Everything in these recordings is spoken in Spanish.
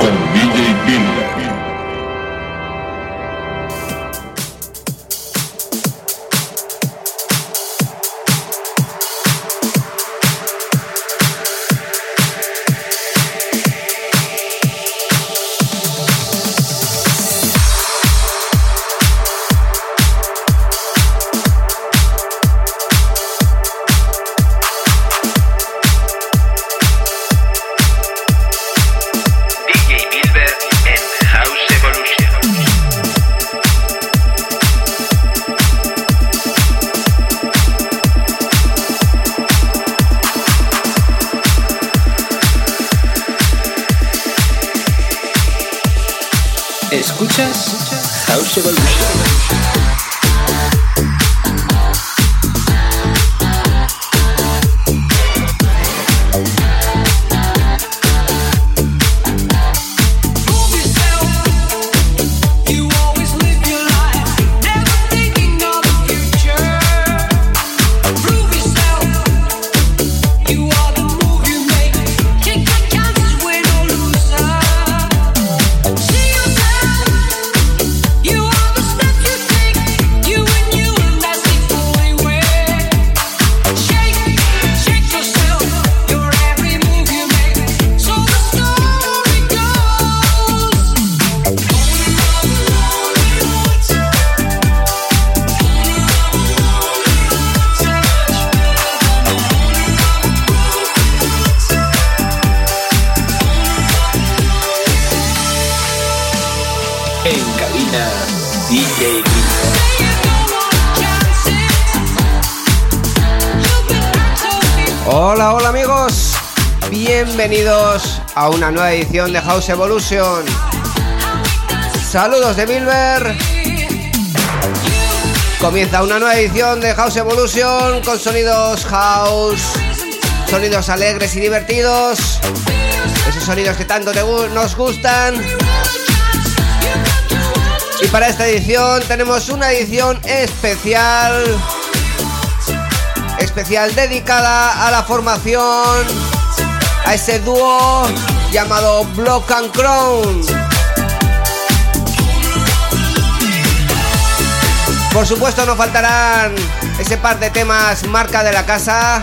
con DJ Bill. Nueva edición de House Evolution. Saludos de Milver. Comienza una nueva edición de House Evolution con sonidos house, sonidos alegres y divertidos. Esos sonidos que tanto nos gustan. Y para esta edición tenemos una edición especial especial dedicada a la formación a ese dúo llamado Block and Crown. Por supuesto no faltarán ese par de temas marca de la casa,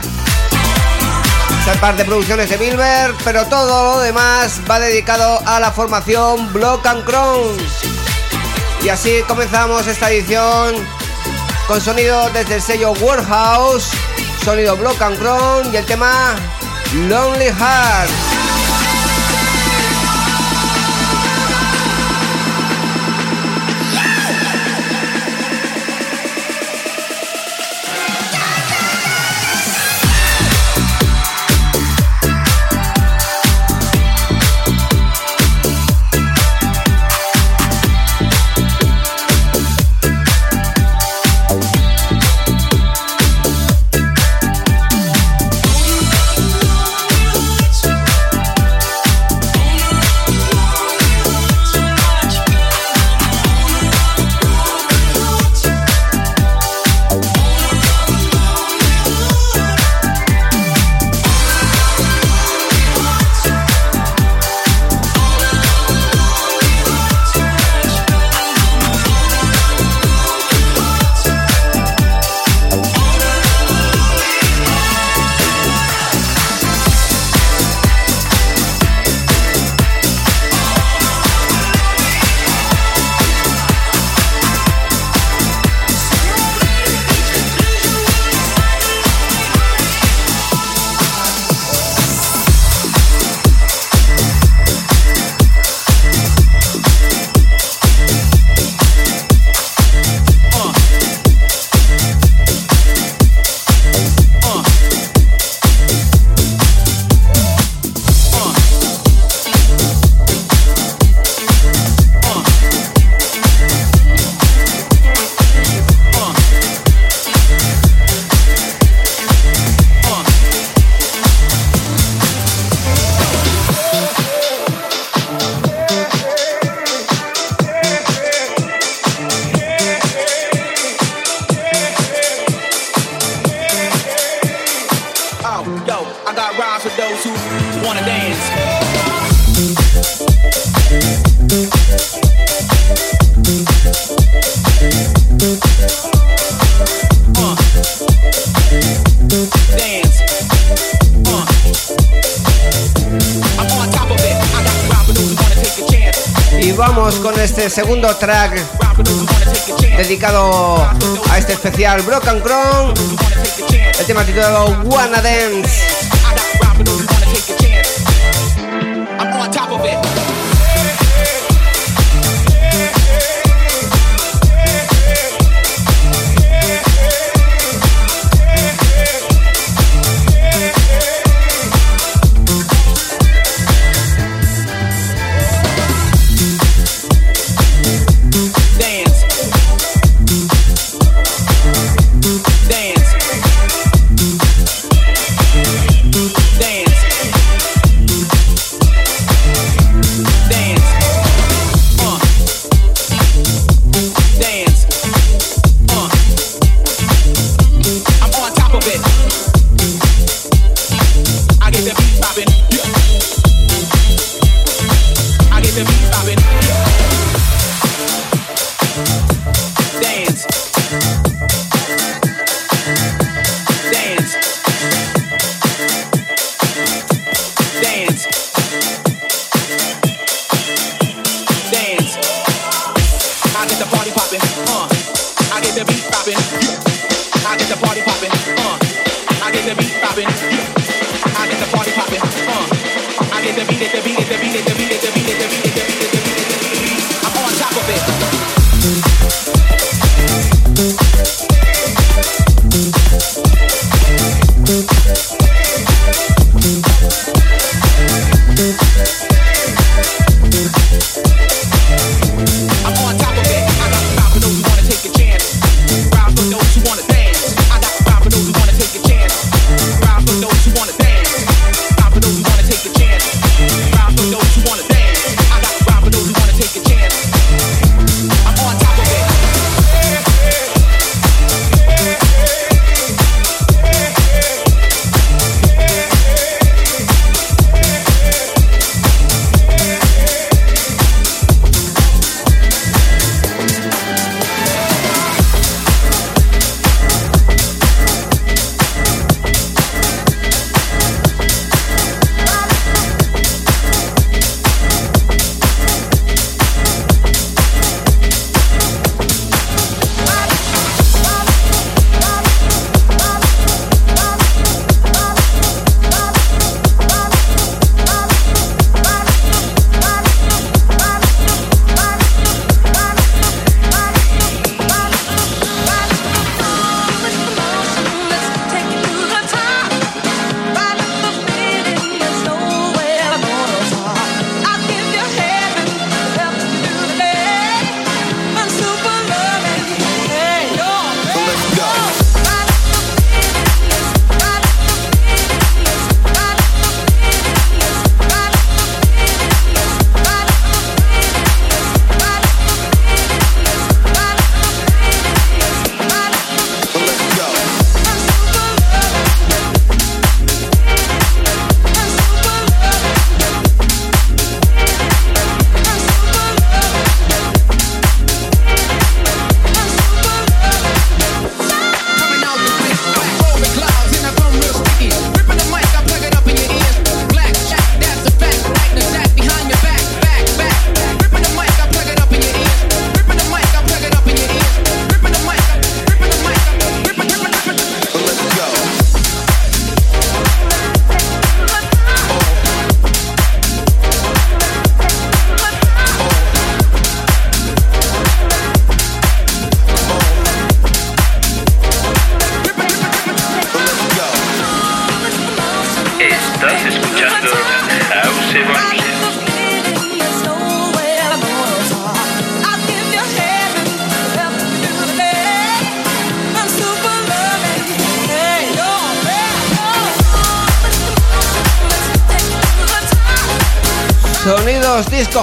ese par de producciones de Milber, pero todo lo demás va dedicado a la formación Block and Crown. Y así comenzamos esta edición con sonido desde el sello Warehouse, sonido Block and Crown y el tema Lonely Heart. Segundo track dedicado a este especial Broken Crown. El tema titulado Wanna Dance.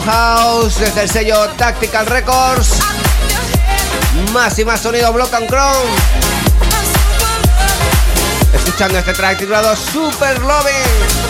House desde el sello Tactical Records. Más y más sonido Block and Crown. Escuchando este track titulado Super Loving.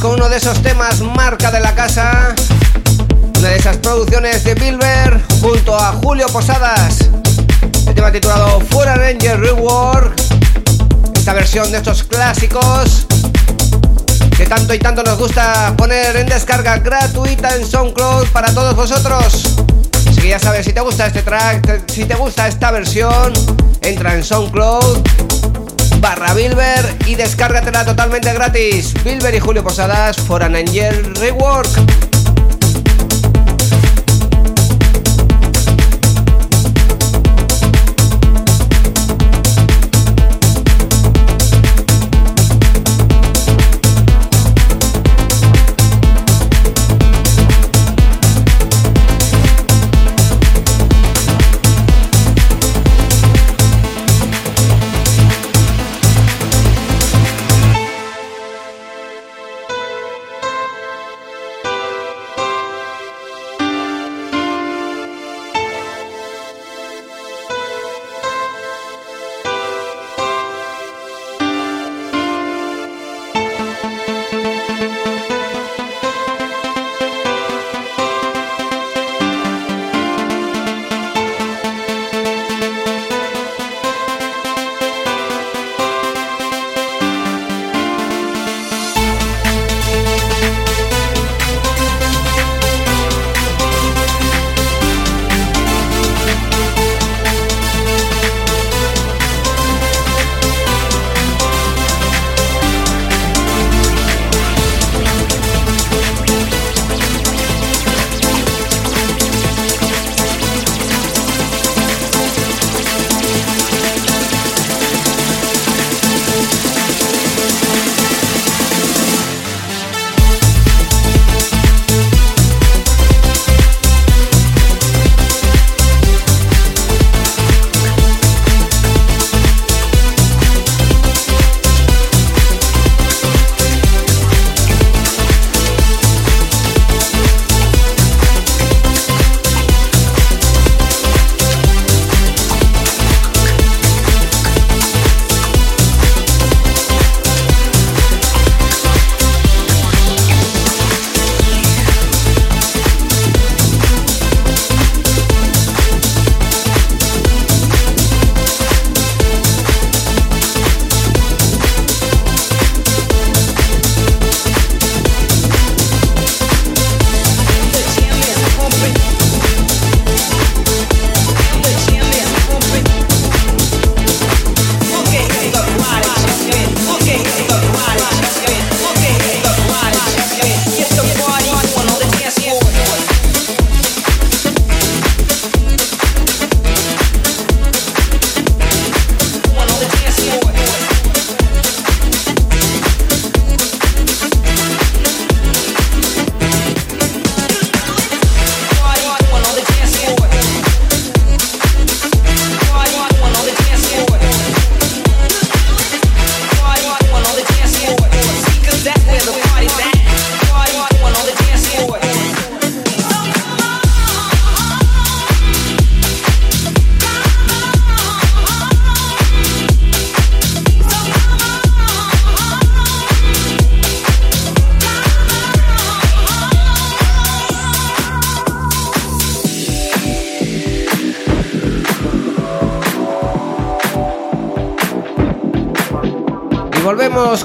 Con uno de esos temas marca de la casa. Una de esas producciones de Bilber junto a Julio Posadas. El tema titulado Fuera Ranger Reward. Esta versión de estos clásicos que tanto y tanto nos gusta poner en descarga gratuita en SoundCloud para todos vosotros. Así que ya sabes, si te gusta este track, si te gusta esta versión, entra en SoundCloud barra Bilber y descárgatela totalmente gratis. Bilber y Julio Posadas for an Angel Rework.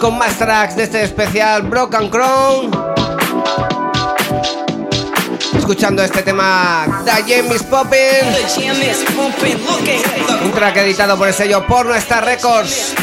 Con más tracks de este especial Broken Crown. Escuchando este tema The Jam is Popping. Un track editado por el sello Porno Star Records.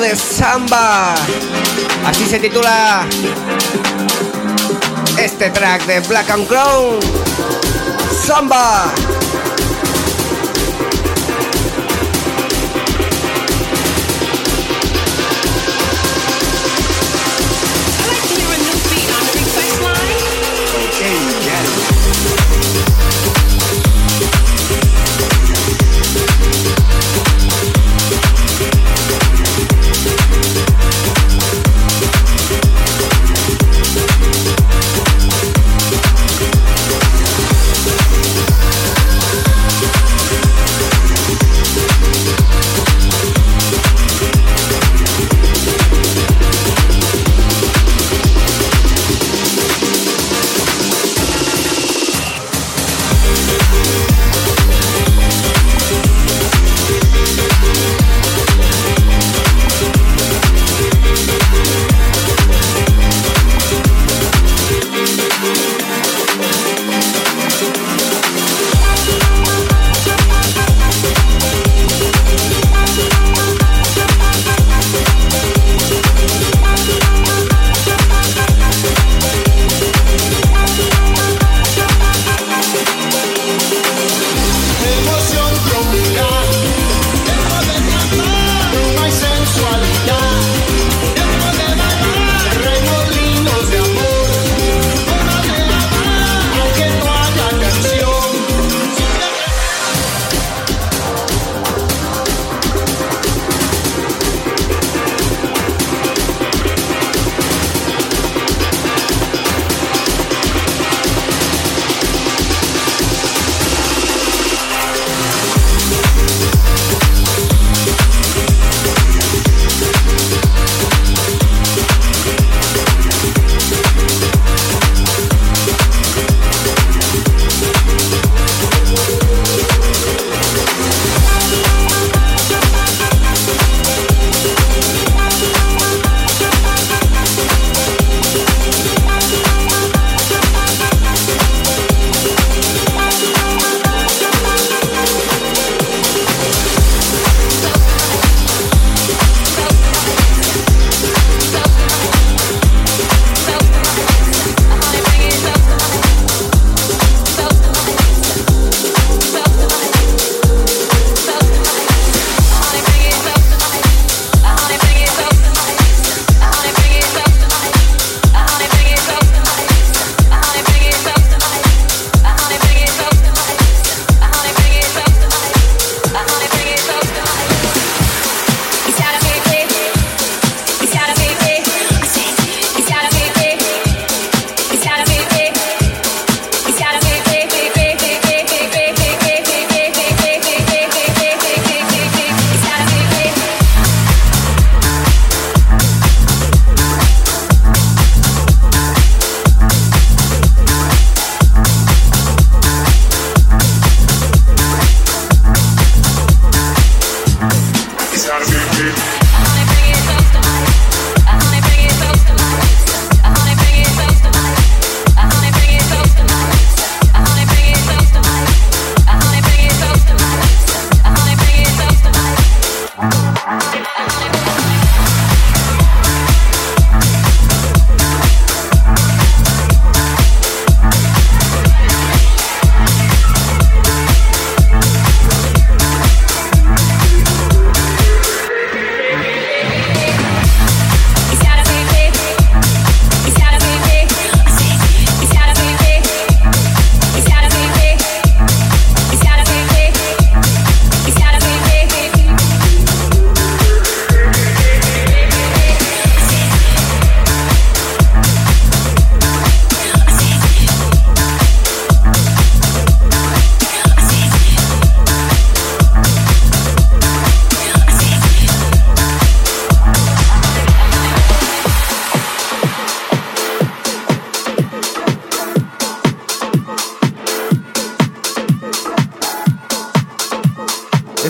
De samba. Así se titula este track de Black and Crown. Samba.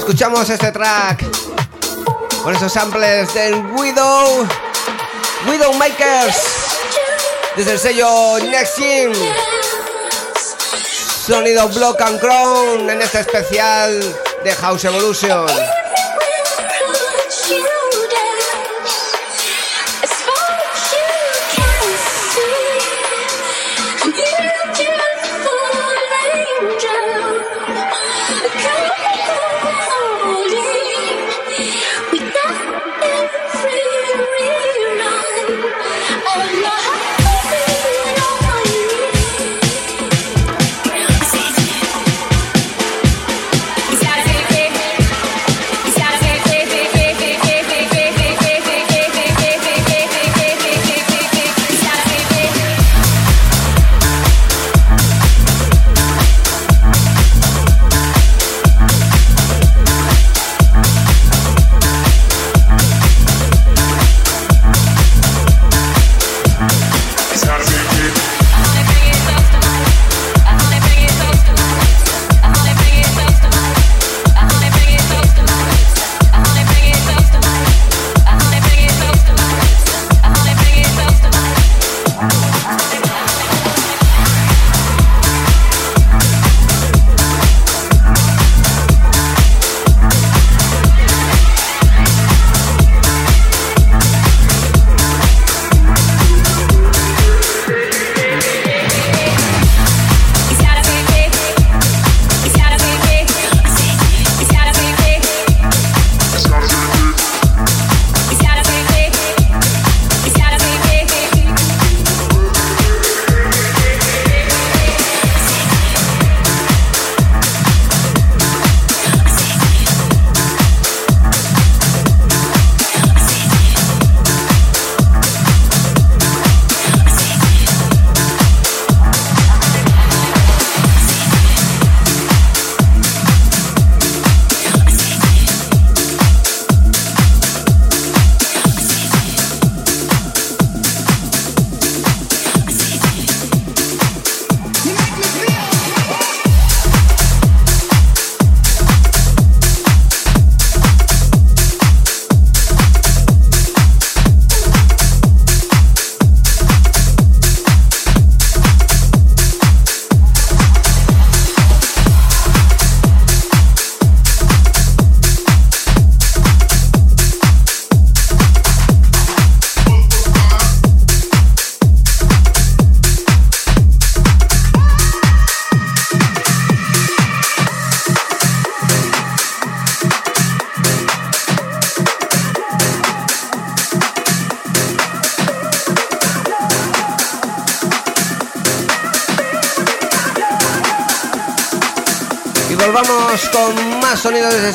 Escuchamos este track con esos samples del Widow, Widow Makers, desde el sello Next Team. Sonido Block and Crown en este especial de House Evolution.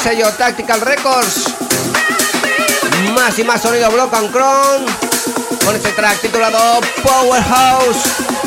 Sello Tactical Records. Más y más sonido Block and Cron. Con este track titulado Powerhouse.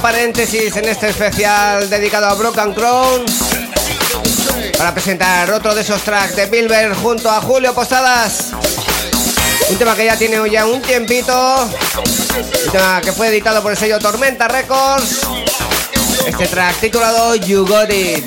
Paréntesis en este especial dedicado a Broken Crown para presentar otro de esos tracks de Bilber junto a Julio Posadas. Un tema que ya tiene ya un tiempito. Un tema que fue editado por el sello Tormenta Records. Este track titulado You Got It.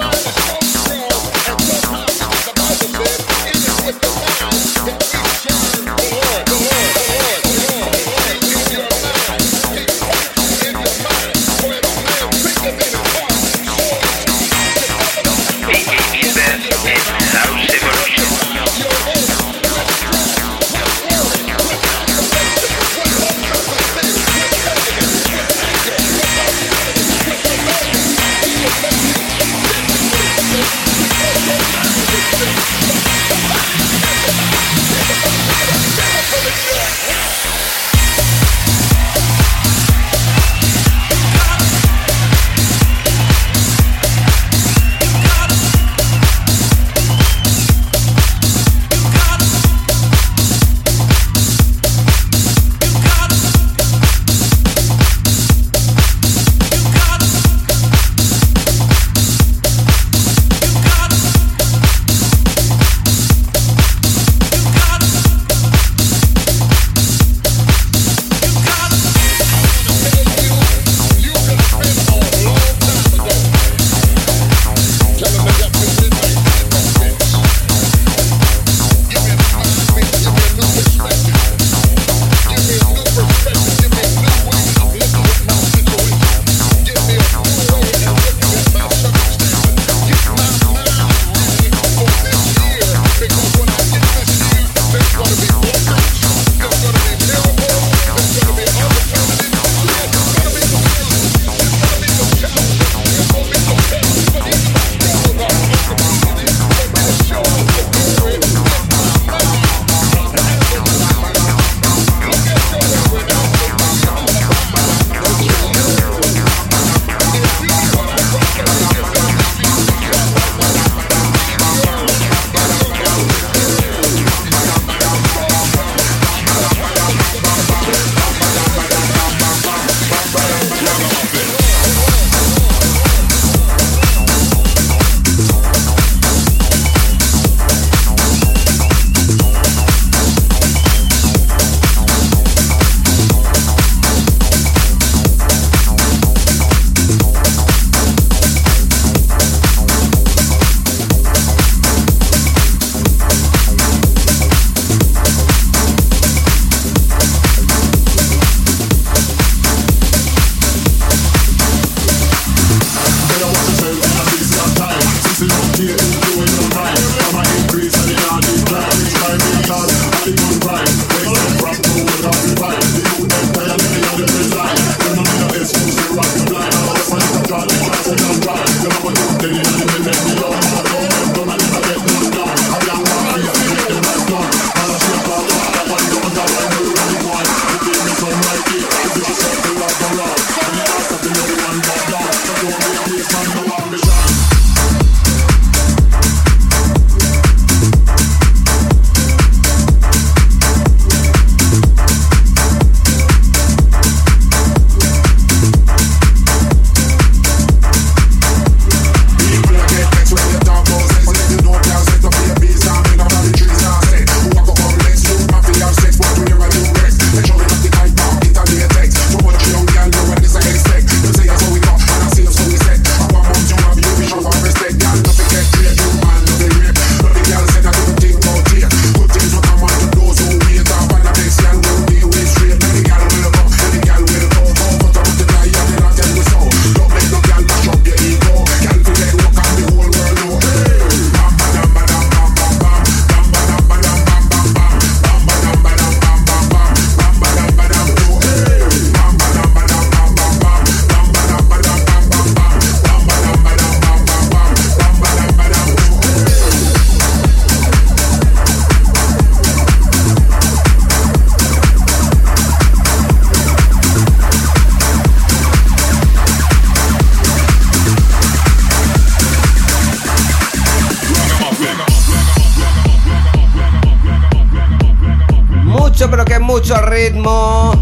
Mucho ritmo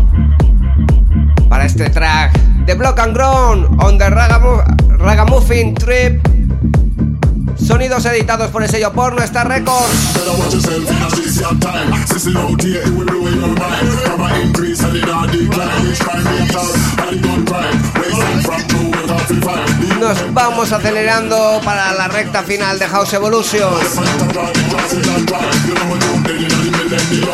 para este track Block and Ground on the Ragamuffin Trip. Sonidos editados por el sello Porno Star Records. Nos vamos acelerando para la recta final de House Evolution. Right.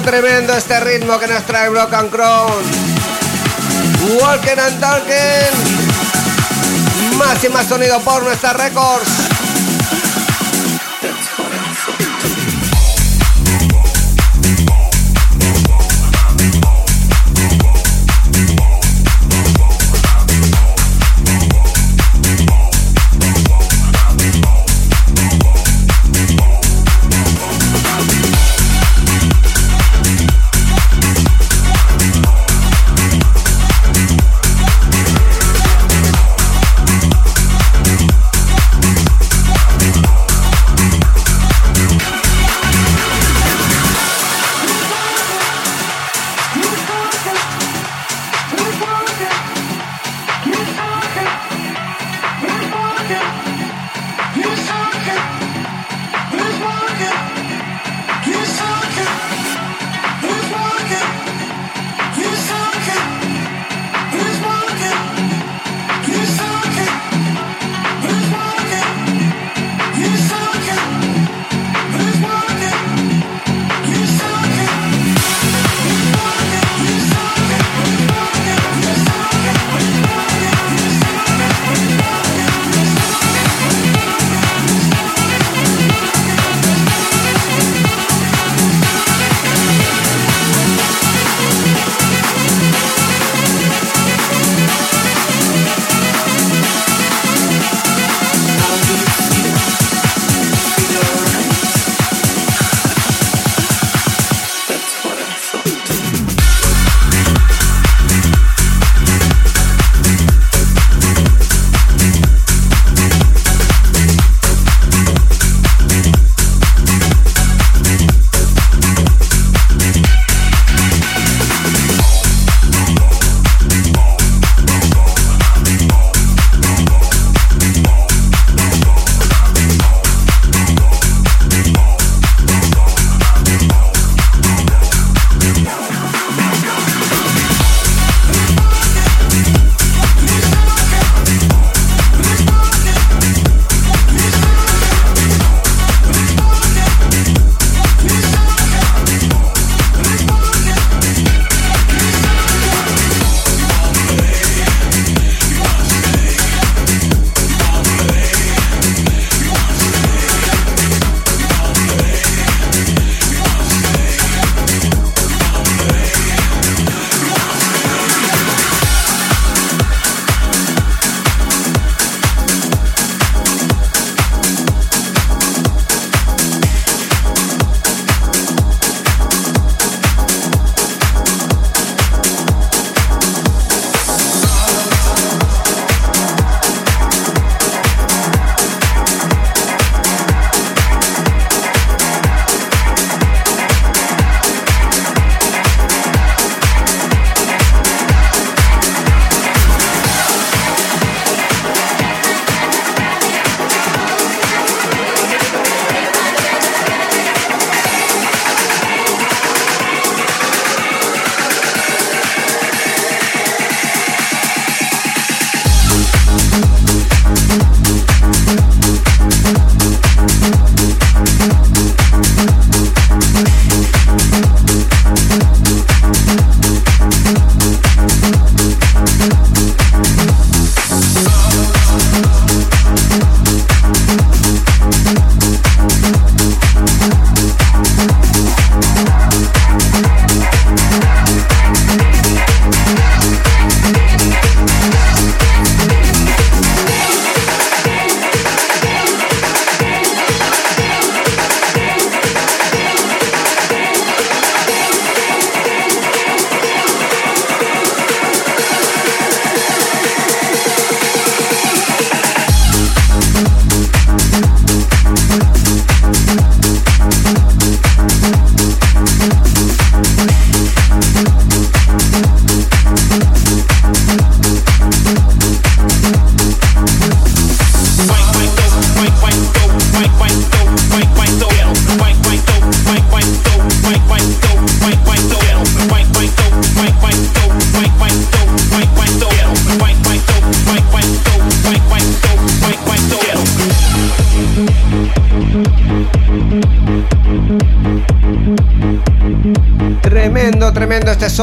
Tremendo este ritmo que nos trae Brock and Crown. Walking and Talking. Más y más sonido por nuestra Records.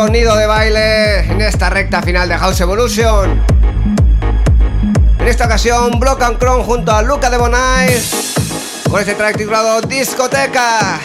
Sonido de baile en esta recta final de House Evolution. En esta ocasión, Block and junto a Luca de Bonais con este track titulado Discoteca.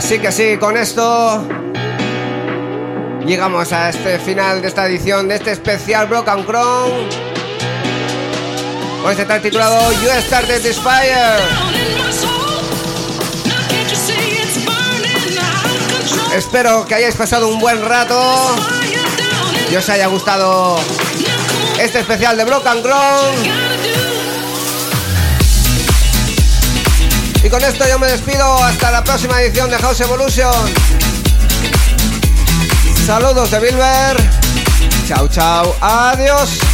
Y ahora sí que sí, con esto llegamos a este final de esta edición de este especial Broken Crown. Con este tal titulado You Started This Fire. Espero que hayáis pasado un buen rato y os haya gustado este especial de Broken Ground. Y con esto yo me despido hasta la próxima edición de House Evolution. Saludos de Bilber. Chao, chao. Adiós.